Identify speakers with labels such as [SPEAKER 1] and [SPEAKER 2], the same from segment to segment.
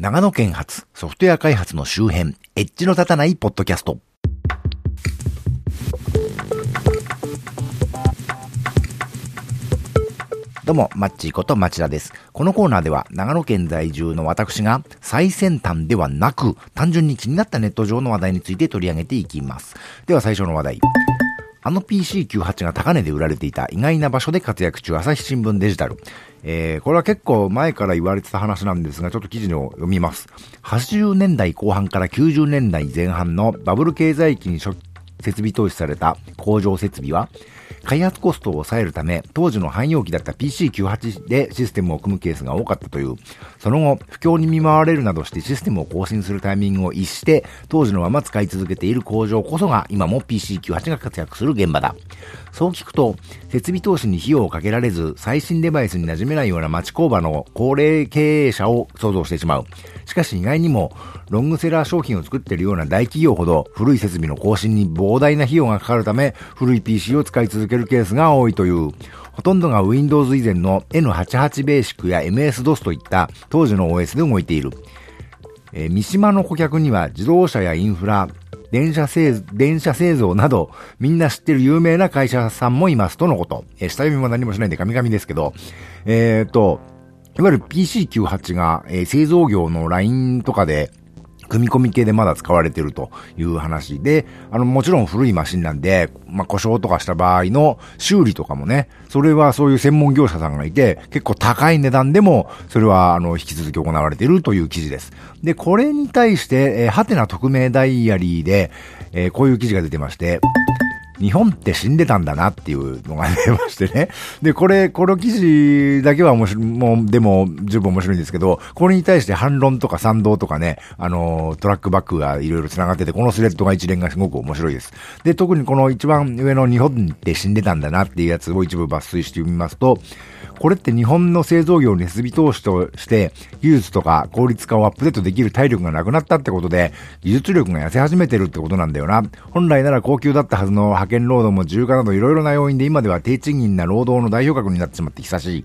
[SPEAKER 1] 長野県発ソフトウェア開発の周辺、エッジの立たないポッドキャスト。どうも、マッチーこと町田です。このコーナーでは、長野県在住の私が、最先端ではなく、単純に気になったネット上の話題について取り上げていきます。では最初の話題。あの PC98 が高値で売られていた意外な場所で活躍中、朝日新聞デジタル。えー、これは結構前から言われてた話なんですが、ちょっと記事を読みます。80年代後半から90年代前半のバブル経済期に設備投資された工場設備は、開発コストを抑えるため、当時の汎用機だった PC98 でシステムを組むケースが多かったという、その後、不況に見舞われるなどしてシステムを更新するタイミングを逸して、当時のまま使い続けている工場こそが、今も PC98 が活躍する現場だ。そう聞くと、設備投資に費用をかけられず、最新デバイスに馴染めないような町工場の高齢経営者を想像してしまう。しかし意外にも、ロングセラー商品を作っているような大企業ほど、古い設備の更新に膨大な費用がかかるため、古い PC を使い続けるケースが多いという、ほとんどが Windows 以前の N88 ベーシックや MS-DOS といった当時の OS で動いている。えー、三島の顧客には自動車やインフラ、電車製、電車製造など、みんな知ってる有名な会社さんもいますとのこと。えー、下読みも何もしないんで神々ですけど、えー、っと、いわゆる PC98 が、えー、製造業のラインとかで、組み込み系でまだ使われてるという話で、あの、もちろん古いマシンなんで、まあ、故障とかした場合の修理とかもね、それはそういう専門業者さんがいて、結構高い値段でも、それは、あの、引き続き行われているという記事です。で、これに対して、えー、はてな匿名ダイアリーで、えー、こういう記事が出てまして、日本って死んでたんだなっていうのが出ましてね。で、これ、この記事だけは面白い、もう、でも十分面白いんですけど、これに対して反論とか賛同とかね、あの、トラックバックがいろいろ繋がってて、このスレッドが一連がすごく面白いです。で、特にこの一番上の日本って死んでたんだなっていうやつを一部抜粋してみますと、これって日本の製造業に設備投資として、技術とか効率化をアップデートできる体力がなくなったってことで、技術力が痩せ始めてるってことなんだよな。本来なら高級だったはずの派遣労働も自由化などいろいろな要因で今では低賃金な労働の代表格になってしまって久しい。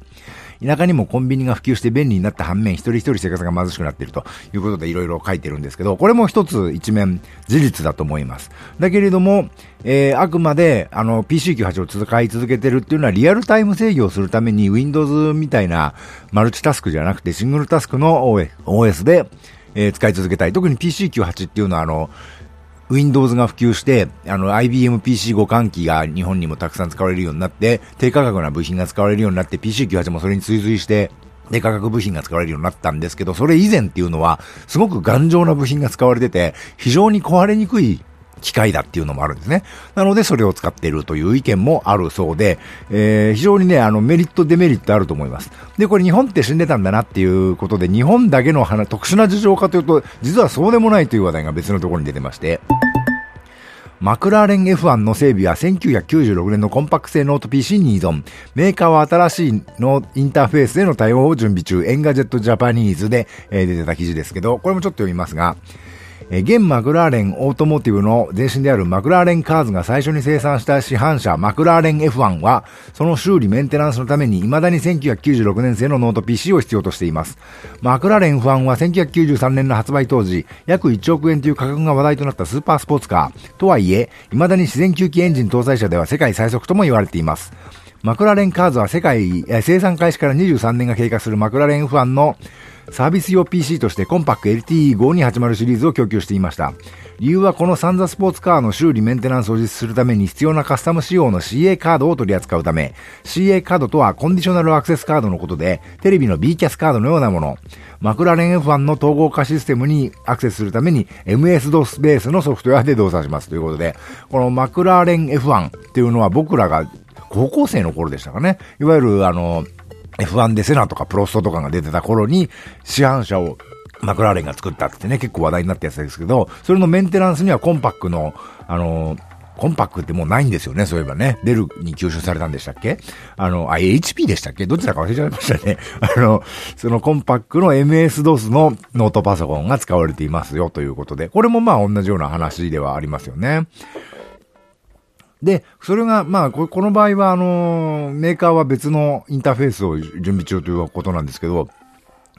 [SPEAKER 1] 田舎にもコンビニが普及して便利になった反面、一人一人生活が貧しくなっているということでいろいろ書いてるんですけど、これも一つ一面事実だと思います。だけれども、えー、あくまで、あの、PC98 を使い続けてるっていうのはリアルタイム制御をするために Windows みたいなマルチタスクじゃなくてシングルタスクの OS で、えー、使い続けたい。特に PC98 っていうのはあの、Windows が普及して、あの、IBM PC 互換機が日本にもたくさん使われるようになって、低価格な部品が使われるようになって、PC98 もそれに追随して、低価格部品が使われるようになったんですけど、それ以前っていうのは、すごく頑丈な部品が使われてて、非常に壊れにくい機械だっていうのもあるんですね。なのでそれを使っているという意見もあるそうで、えー、非常にね、あのメリット、デメリットあると思います。で、これ日本って死んでたんだなっていうことで、日本だけの話、特殊な事情かというと、実はそうでもないという話題が別のところに出てまして、マクラーレン F1 の整備は1996年のコンパック製ノート PC に依存。メーカーは新しいのインターフェースでの対応を準備中。 Engadget Japanese で、えー、出てた記事ですけど、これもちょっと読みますが、え現マクラーレンオートモーティブの前身であるマクラーレンカーズが最初に生産した市販車マクラーレン F1 は、その修理メンテナンスのために未だに1996年製のノート PC を必要としています。マクラーレン F1 は1993年の発売当時、約1億円という価格が話題となったスーパースポーツカー。とはいえ、未だに自然吸気エンジン搭載車では世界最速とも言われています。マクラーレンカーズは世界、生産開始から23年が経過するマクラーレン F1 のサービス用 PC としてコンパック LTE5280 シリーズを供給していました。理由はこのサンザスポーツカーの修理メンテナンスを実施するために必要なカスタム仕様の CA カードを取り扱うため、CA カードとはコンディショナルアクセスカードのことで、テレビの B キャスカードのようなもの。マクラレン F1 の統合化システムにアクセスするために MS-DOS ベースのソフトウェアで動作しますということで、このマクラーレン F1 っていうのは僕らが高校生の頃でしたかね。いわゆるあの、F1 でセナとかプロストとかが出てた頃に、市販車をマクラーレンが作ったってね、結構話題になったやつですけど、それのメンテナンスにはコンパックの、あのコンパックってもうないんですよね、そういえばね。デルに吸収されたんでしたっけ？あの、あ、HP でしたっけ？どちらか忘れちゃいましたね。あの、そのコンパックの MS-DOS のノートパソコンが使われていますよということで、これもまあ同じような話ではありますよね。で、それが、まあ、この場合は、あの、メーカーは別のインターフェースを準備中ということなんですけど、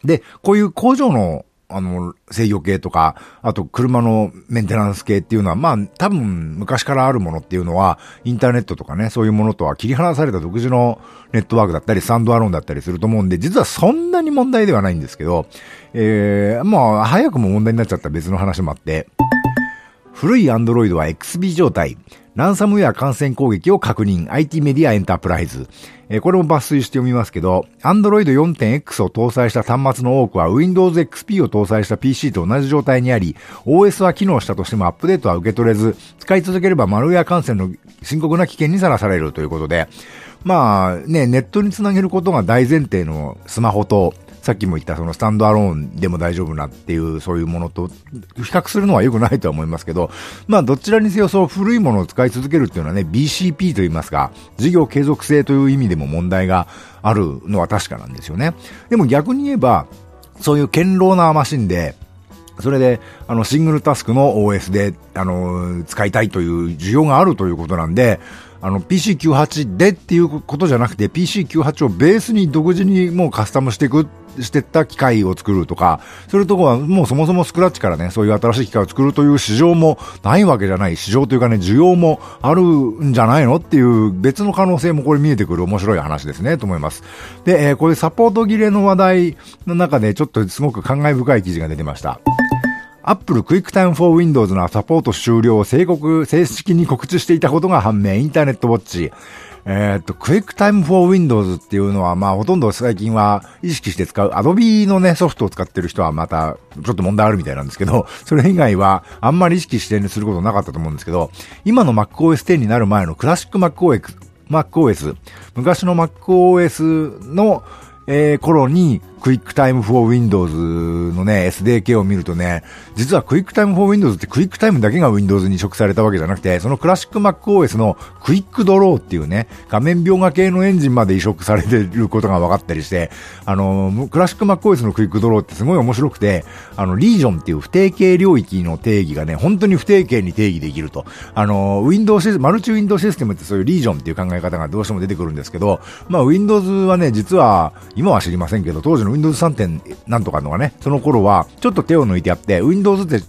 [SPEAKER 1] で、こういう工場のあの、制御系とか、あと車のメンテナンス系っていうのは、まあ、多分昔からあるものっていうのは、インターネットとかね、そういうものとは切り離された独自のネットワークだったり、スタンドアローンだったりすると思うんで、実はそんなに問題ではないんですけど、えー、まあ、早くも問題になっちゃった別の話もあって、古いアンドロイドは XB 状態。ランサムウェア感染攻撃を確認。IT メディアエンタープライズ。えー、これも抜粋して読みますけど、Android 4.x を搭載した端末の多くは Windows XP を搭載した PC と同じ状態にあり、OS は機能したとしてもアップデートは受け取れず、使い続ければマルウェア感染の深刻な危険にさらされるということで、まあね、ネットにつなげることが大前提のスマホと、さっきも言ったそのスタンドアローンでも大丈夫なっていうそういうものと比較するのは良くないとは思いますけど、まあどちらにせよそう古いものを使い続けるっていうのはね、BCP と言いますか、事業継続性という意味でも問題があるのは確かなんですよね。でも逆に言えば、そういう堅牢なマシンで、それで、あの、シングルタスクの OS で、あの、使いたいという需要があるということなんで、あの、PC98 でっていうことじゃなくて、PC98 をベースに独自にもうカスタムしていく、してった機械を作るとか、それとこはもうそもそもスクラッチからね、そういう新しい機械を作るという市場もないわけじゃない、市場というかね、需要もあるんじゃないのっていう別の可能性もこれ見えてくる面白い話ですね、と思います。で、えー、これサポート切れの話題の中でちょっとすごく感慨深い記事が出てました。Apple QuickTime for Windows のサポート終了を正告、正式に告知していたことが判明。インターネットウォッチ。えー、っと、QuickTime for Windows っていうのは、まあ、ほとんど最近は意識して使う Adobe のね、ソフトを使ってる人はまた、ちょっと問題あるみたいなんですけど、それ以外は、あんまり意識してすることなかったと思うんですけど、今の MacOS 10になる前のクラシック MacOS、MacOS、昔の MacOS の、えー、頃に、 QuickTime for Windows のね、SDK を見るとね、実は QuickTime for Windows って QuickTime だけが Windows に移植されたわけじゃなくて、そのクラシック MacOS の QuickDraw っていうね、画面描画系のエンジンまで移植されてることが分かったりして、あの、クラシック MacOS の QuickDraw ってすごい面白くて、あの、リージョンっていう不定形領域の定義がね、本当に不定形に定義できると。あの、Windows マルチウィンドウシステムってそういうリージョンっていう考え方がどうしても出てくるんですけど、まあ Windows はね、実は、今は知りませんけど、当時の Windows 3. なんとかのがね、その頃は、ちょっと手を抜いてあって、Windows って、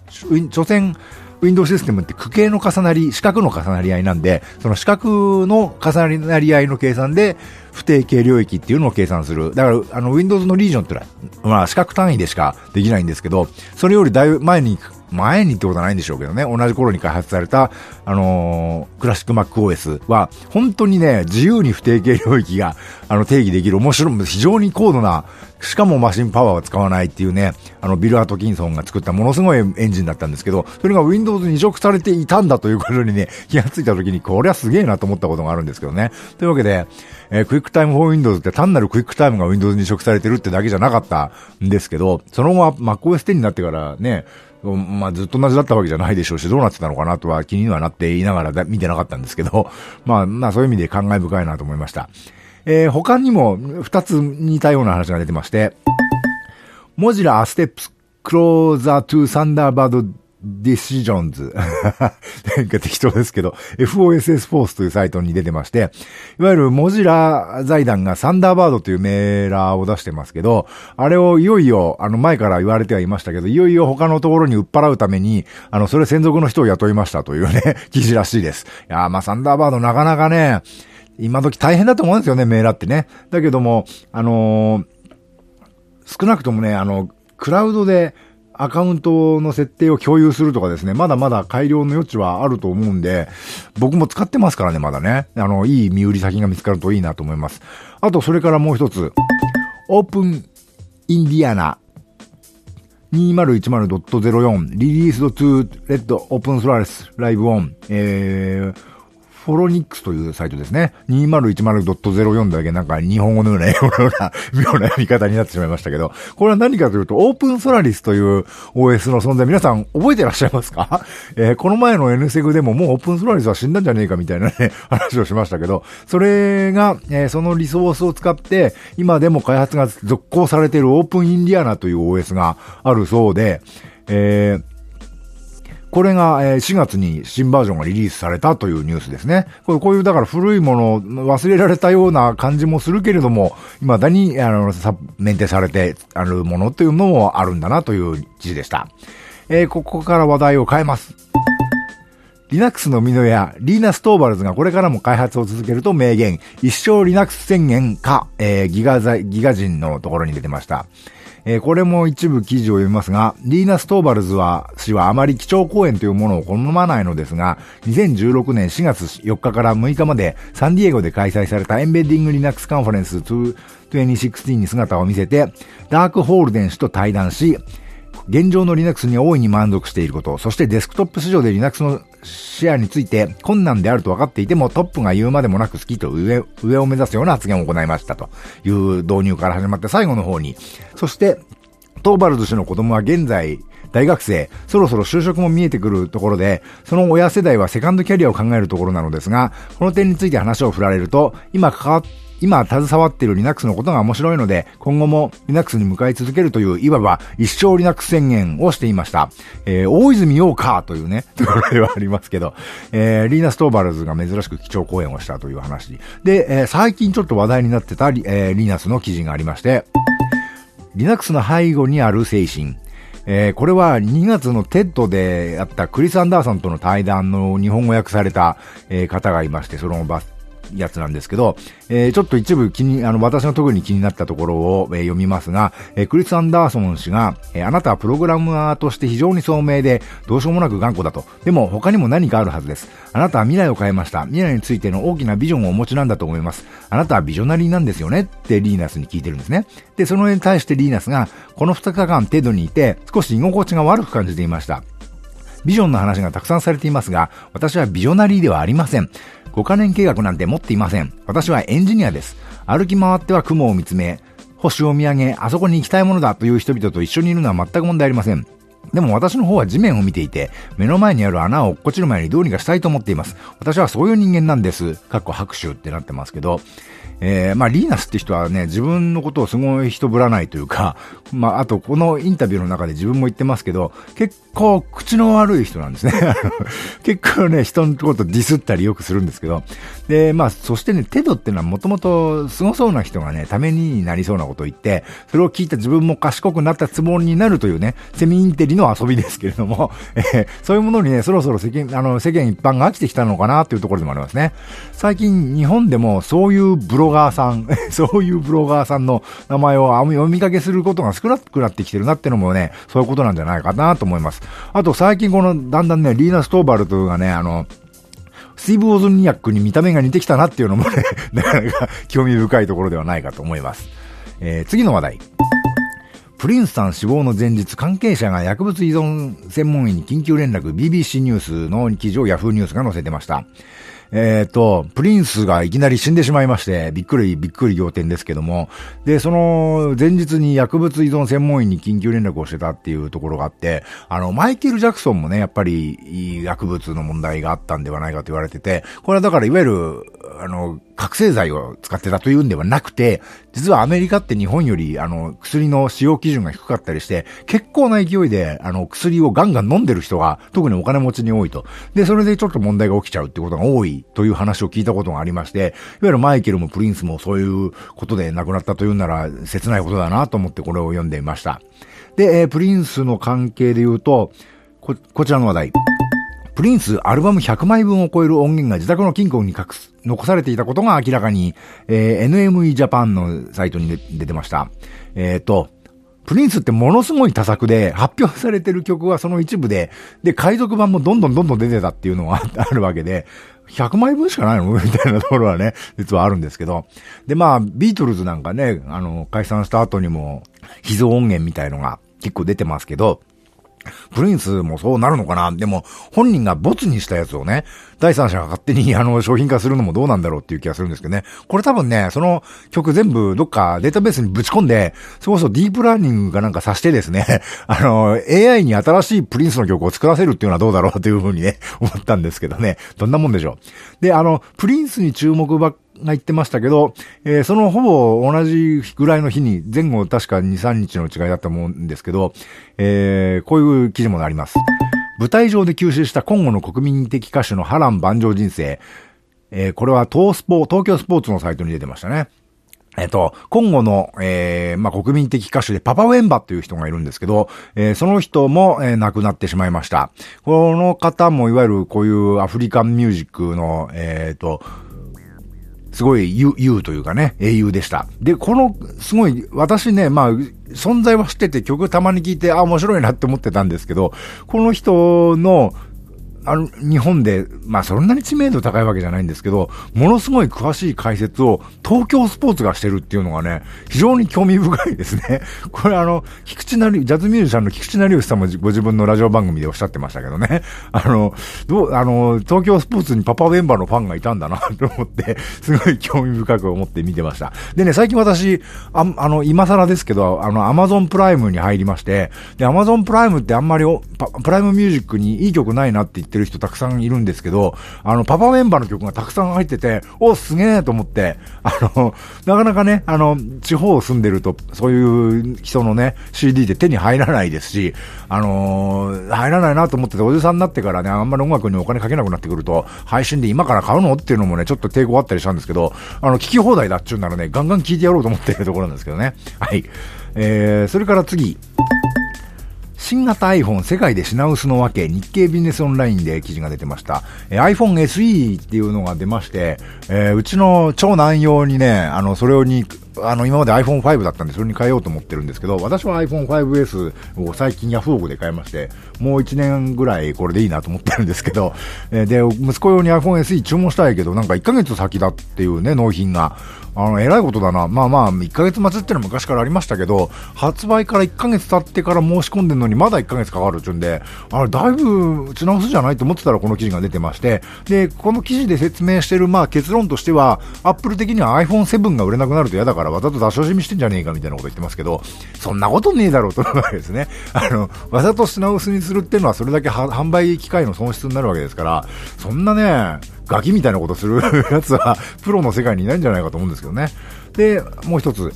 [SPEAKER 1] 所詮、Windows システムって区形の重なり、四角の重なり合いなんで、その四角の重なり合いの計算で、不定形領域っていうのを計算する。だから、あの、Windows のリージョンってのは、まあ、四角単位でしかできないんですけど、それよりだいぶ前に前にってことはないんでしょうけどね、同じ頃に開発された、あのー、クラシック MacOS は、本当にね、自由に不定形領域が、あの、定義できる面白い、非常に高度な、しかもマシンパワーを使わないっていうね、あの、ビル・アトキンソンが作ったものすごいエンジンだったんですけど、それが Windows に移植されていたんだということにね、気がついた時に、これはすげえなと思ったことがあるんですけどね。というわけで、えー、 QuickTime for Windows って単なる QuickTime が Windows に移植されてるってだけじゃなかったんですけど、その後は MacOS 10になってからね、まあずっと同じだったわけじゃないでしょうし、どうなってたのかなとは気にはなっていながら見てなかったんですけど、まあまあそういう意味で感慨深いなと思いました。えー、他にも二つ似たような話が出てまして、 Mozilla Steps Closer to Thunderbird Decisions。なんか適当ですけど、FOSS フォースというサイトに出てまして、いわゆるモジラ財団がサンダーバードというメーラーを出してますけど、あれをいよいよ、あの前から言われてはいましたけど、いよいよ他のところに売っ払うために、あの、それ専属の人を雇いましたというね、記事らしいです。いやまあサンダーバードなかなかね、今時大変だと思うんですよね、メーラーってね。だけども、あのー、少なくともね、あの、クラウドで、アカウントの設定を共有するとかですね、まだまだ改良の余地はあると思うんで、僕も使ってますからね、まだね。あの、いい見売り先が見つかるといいなと思います。あと、それからもう一つ、 OpenIndiana 2016.04 Released to Let OpenSolaris Live On、えー、フォロニックスというサイトですね。2016.04だけなんか日本語のような英語の、ような、妙な読み方になってしまいましたけど、これは何かというと、 OpenSolaris という OS の存在、皆さん覚えてらっしゃいますか？えー、この前の N セグでももう OpenSolaris は死んだんじゃねえかみたいなね、話をしましたけど、それが、えー、そのリソースを使って、今でも開発が続行されているオープンインディアナという OS があるそうで、えーこれが、えー、4月に新バージョンがリリースされたというニュースですね。これこういう、だから古いもの、忘れられたような感じもするけれども、未だに、あの、さ、メンテされてあるものというのもあるんだなという記事でした。えー、ここから話題を変えます。Linux の生みの親リーナス・トーバルズがこれからも開発を続けると明言。一生 Linux 宣言か、えー、ギガザ、 GIGAZINE のところに出てました。えー、これも一部記事を読みますが、リーナス・トーバルズは、氏はあまり基調講演というものを好まないのですが、2016年4月4日から6日までサンディエゴで開催された Embedded Linux Conference 2016に姿を見せて、ダーク・ホーンデル氏と対談し、現状の Linux に大いに満足していること、そしてデスクトップ市場で Linux のシェアについて困難であると分かっていてもトップが言うまでもなく好きと上、上を目指すような発言を行いましたという導入から始まって最後の方に、そしてトーバルズ氏の子供は現在、大学生、そろそろ就職も見えてくるところで、その親世代はセカンドキャリアを考えるところなのですが、この点について話を振られると、今関わ今携わっている Linux のことが面白いので、今後も Linux に向かい続けるという、いわば一生 Linux 宣言をしていました。えー、大泉洋かというね、ところではありますけど、えー、リーナス・トーバルズが珍しく基調講演をしたという話。で、えー、最近ちょっと話題になってたリ,、えー、リーナスの記事がありまして、Linux の背後にある精神。えー、これは2月の TED であったクリス・アンダーソンとの対談の日本語訳された、えー、方がいまして、そのバスやつなんですけど、えー、ちょっと一部気に、あの、私の特に気になったところを、えー、読みますが、えー、クリス・アンダーソン氏が、え、あなたはプログラマーとして非常に聡明で、どうしようもなく頑固だと。でも他にも何かあるはずです。あなたは未来を変えました。未来についての大きなビジョンをお持ちなんだと思います。あなたはビジョナリーなんですよねってリーナスに聞いてるんですね。で、そのに対してリーナスが、この2日間程度にいて、少し居心地が悪く感じていました。ビジョンの話がたくさんされていますが、私はビジョナリーではありません。5カ年計画なんて持っていません。私はエンジニアです。歩き回っては雲を見つめ、星を見上げ、あそこに行きたいものだという人々と一緒にいるのは全く問題ありません。でも私の方は地面を見ていて、目の前にある穴を落っこちる前にどうにかしたいと思っています。私はそういう人間なんです。かっこ拍手ってなってますけど、えー、まあ、リーナスって人はね、自分のことをすごい人ぶらないというか、まあ、あと、このインタビューの中で自分も言ってますけど、結構口の悪い人なんですね。結構ね、人のことディスったりよくするんですけど、で、まあ、そしてね、テドってのはもともと凄そうな人がね、ためになりそうなことを言って、それを聞いた自分も賢くなったつもりになるというね、セミインテリの遊びですけれども、えー、そういうものにね、そろそろ世間、あの、世間一般が飽きてきたのかなというところでもありますね。最近、日本でもそういうブロロガーさん、そういうブロガーさんの名前を読みかけすることが少なくなってきてるなってのもね、そういうことなんじゃないかなと思います。あと最近この、だんだんね、リーナ・ストーバルトがね、あの、スティーブ・オズニアックに見た目が似てきたなっていうのもね、なかなか興味深いところではないかと思います。えー、次の話題。プリンスさん死亡の前日、関係者が薬物依存専門医に緊急連絡、BBC ニュースの記事を Yahoo ニュースが載せてました。えっ、ー、と、プリンスがいきなり死んでしまいまして、びっくり、びっくり仰天ですけども、で、その前日に薬物依存専門医に緊急連絡をしてたっていうところがあって、あの、マイケル・ジャクソンもね、やっぱり薬物の問題があったんではないかと言われてて、これはだからいわゆる、あの、覚醒剤を使ってたというんではなくて、実はアメリカって日本より、あの、薬の使用基準が低かったりして、結構な勢いで、あの、薬をガンガン飲んでる人が、特にお金持ちに多いと。で、それでちょっと問題が起きちゃうってことが多いという話を聞いたことがありまして、いわゆるマイケルもプリンスもそういうことで亡くなったというなら、切ないことだなと思ってこれを読んでいました。で、えー、プリンスの関係で言うと、こ、こちらの話題。プリンスアルバム100枚分を超える音源が自宅の金庫に隠す、残されていたことが明らかに、えー、NME Japan のサイトに出てました。えっ、ー、と、プリンスってものすごい多作で、発表されてる曲はその一部で、で、海賊版もどんどんどんどん出てたっていうのが あるわけで、100枚分しかないの？みたいなところはね、実はあるんですけど。で、まあ、ビートルズなんかね、あの、解散した後にも、秘蔵音源みたいのが結構出てますけど、プリンスもそうなるのかな？でも、本人がボツにしたやつをね、第三者が勝手にあの商品化するのもどうなんだろうっていう気がするんですけどね。これ多分ね、その曲全部どっかデータベースにぶち込んで、そこそディープラーニングかなんかさしてですね、あの、AI に新しいプリンスの曲を作らせるっていうのはどうだろうというふうにね、思ったんですけどね。どんなもんでしょう。で、あの、プリンスに注目ばっが言ってましたけど、えー、そのほぼ同じぐらいの日に、前後確か2、3日の違いだったと思うんですけど、えー、こういう記事もあります。舞台上で吸収した今後の国民的歌手の波乱万丈人生。えー、これは東スポ、東京スポーツのサイトに出てましたね。えっと、今後の、えー、まあ、国民的歌手でパパウェンバっていう人がいるんですけど、えー、その人も、えー、亡くなってしまいました。この方もいわゆるこういうアフリカンミュージックの、えっ、と、すごい優、優というかね、英雄でした。で、この、すごい、私ね、まあ、存在は知ってて曲たまに聴いて、あ、面白いなって思ってたんですけど、この人の、あの、日本で、まあそんなに知名度高いわけじゃないんですけど、ものすごい詳しい解説を東京スポーツがしてるっていうのがね、非常に興味深いですね。これあの、菊池成、ジャズミュージシャンの菊池成吉さんもご自分のラジオ番組でおっしゃってましたけどね。あの、どう、あの、東京スポーツにパパメンバーのファンがいたんだなと思って、すごい興味深く思って見てました。でね、最近私、ああの、今更ですけど、あの、アマゾンプライムに入りまして、で、アマゾンプライムってあんまりプライムミュージックにいい曲ないなって言ってってる人たくさんいるんですけど、あの、パパメンバーの曲がたくさん入ってて、お、すげえと思って、あの、なかなかね、あの、地方を住んでると、そういう人のね、CD で手に入らないですし、あの、入らないなと思ってて、おじさんになってからね、あんまり音楽にお金かけなくなってくると、配信で今から買うのっていうのもね、ちょっと抵抗あったりしたんですけど、あの、聞き放題だっちゅうならね、ガンガン聞いてやろうと思ってるところなんですけどね。はい。えー、それから次。新型 iPhone 世界で品薄のわけ、日経ビジネスオンラインで記事が出てました。えー、iPhone SE っていうのが出まして、えー、うちの長男用にね、あの、それをに、あの、今まで iPhone5 だったんで、それに変えようと思ってるんですけど、私は iPhone5S を最近ヤフオクで買いまして、もう1年ぐらいこれでいいなと思ってるんですけど、え、で、息子用に iPhone SE 注文したいけど、なんか1ヶ月先だっていうね、納品が。あの、偉いことだな。まあまあ、1ヶ月待ちってのは昔からありましたけど、発売から1ヶ月経ってから申し込んでるのにまだ1ヶ月かかるっちゅうんで、あれ、だいぶ打ち直すじゃないと思ってたらこの記事が出てまして、で、この記事で説明してる、まあ結論としては、アップル的には iPhone7 が売れなくなると嫌だからわざと出し惜しみしてんじゃねえかみたいなこと言ってますけど、そんなことねえだろうと思うわけですね。あの、わざと品薄にするっていうのはそれだけ販売機会の損失になるわけですから、そんなね、ガキみたいなことするやつは、プロの世界にいないんじゃないかと思うんですけどね。で、もう一つ。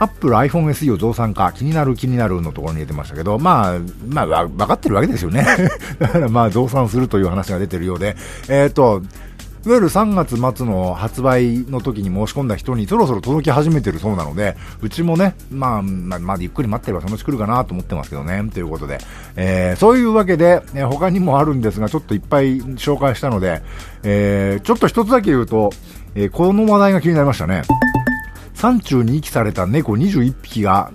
[SPEAKER 1] アップル iPhone SE を増産か、気になる気になるのところに出てましたけど、まあ、まあ、わ、分かってるわけですよね。だからまあ、増産するという話が出てるようで、えっ、ー、と、いわゆる3月末の発売の時に申し込んだ人にそろそろ届き始めてるそうなので、うちもね、まあ、まあ、まあ、ゆっくり待ってればそのうち来るかなと思ってますけどね、ということで。えー、そういうわけで、えー、他にもあるんですが、ちょっといっぱい紹介したので、えー、ちょっと一つだけ言うと、えー、この話題が気になりましたね。山中に遺棄された猫21匹が、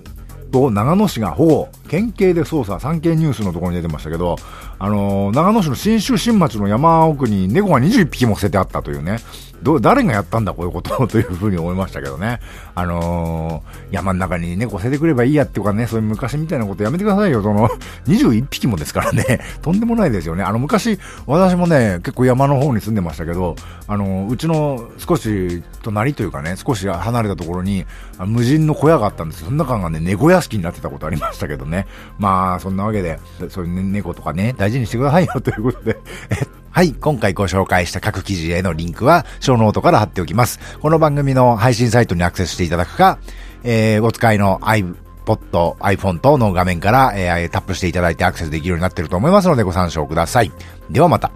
[SPEAKER 1] と長野市が保護、県警で捜査、産経ニュースのところに出てましたけど、あのー、長野市の新州新町の山奥に猫が21匹も捨ててあったというね、ど、誰がやったんだこういうことをというふうに思いましたけどね。あのー、山の中に猫捨ててくればいいやっていうかね、そういう昔みたいなことやめてくださいよ。その、21匹もですからね、とんでもないですよね。あの、昔、私もね、結構山の方に住んでましたけど、あの、うちの少し隣というかね、少し離れたところに、無人の小屋があったんですその中がね、猫屋敷になってたことありましたけどね。まあ、そんなわけで、そういう、ね、猫とかね、大事にしてくださいよということで、え っはい。今回ご紹介した各記事へのリンクは、ショーノートから貼っておきます。この番組の配信サイトにアクセスしていただくか、えー、お使いの iPod、iPhone 等の画面から、えー、タップしていただいてアクセスできるようになっていると思いますのでご参照ください。ではまた。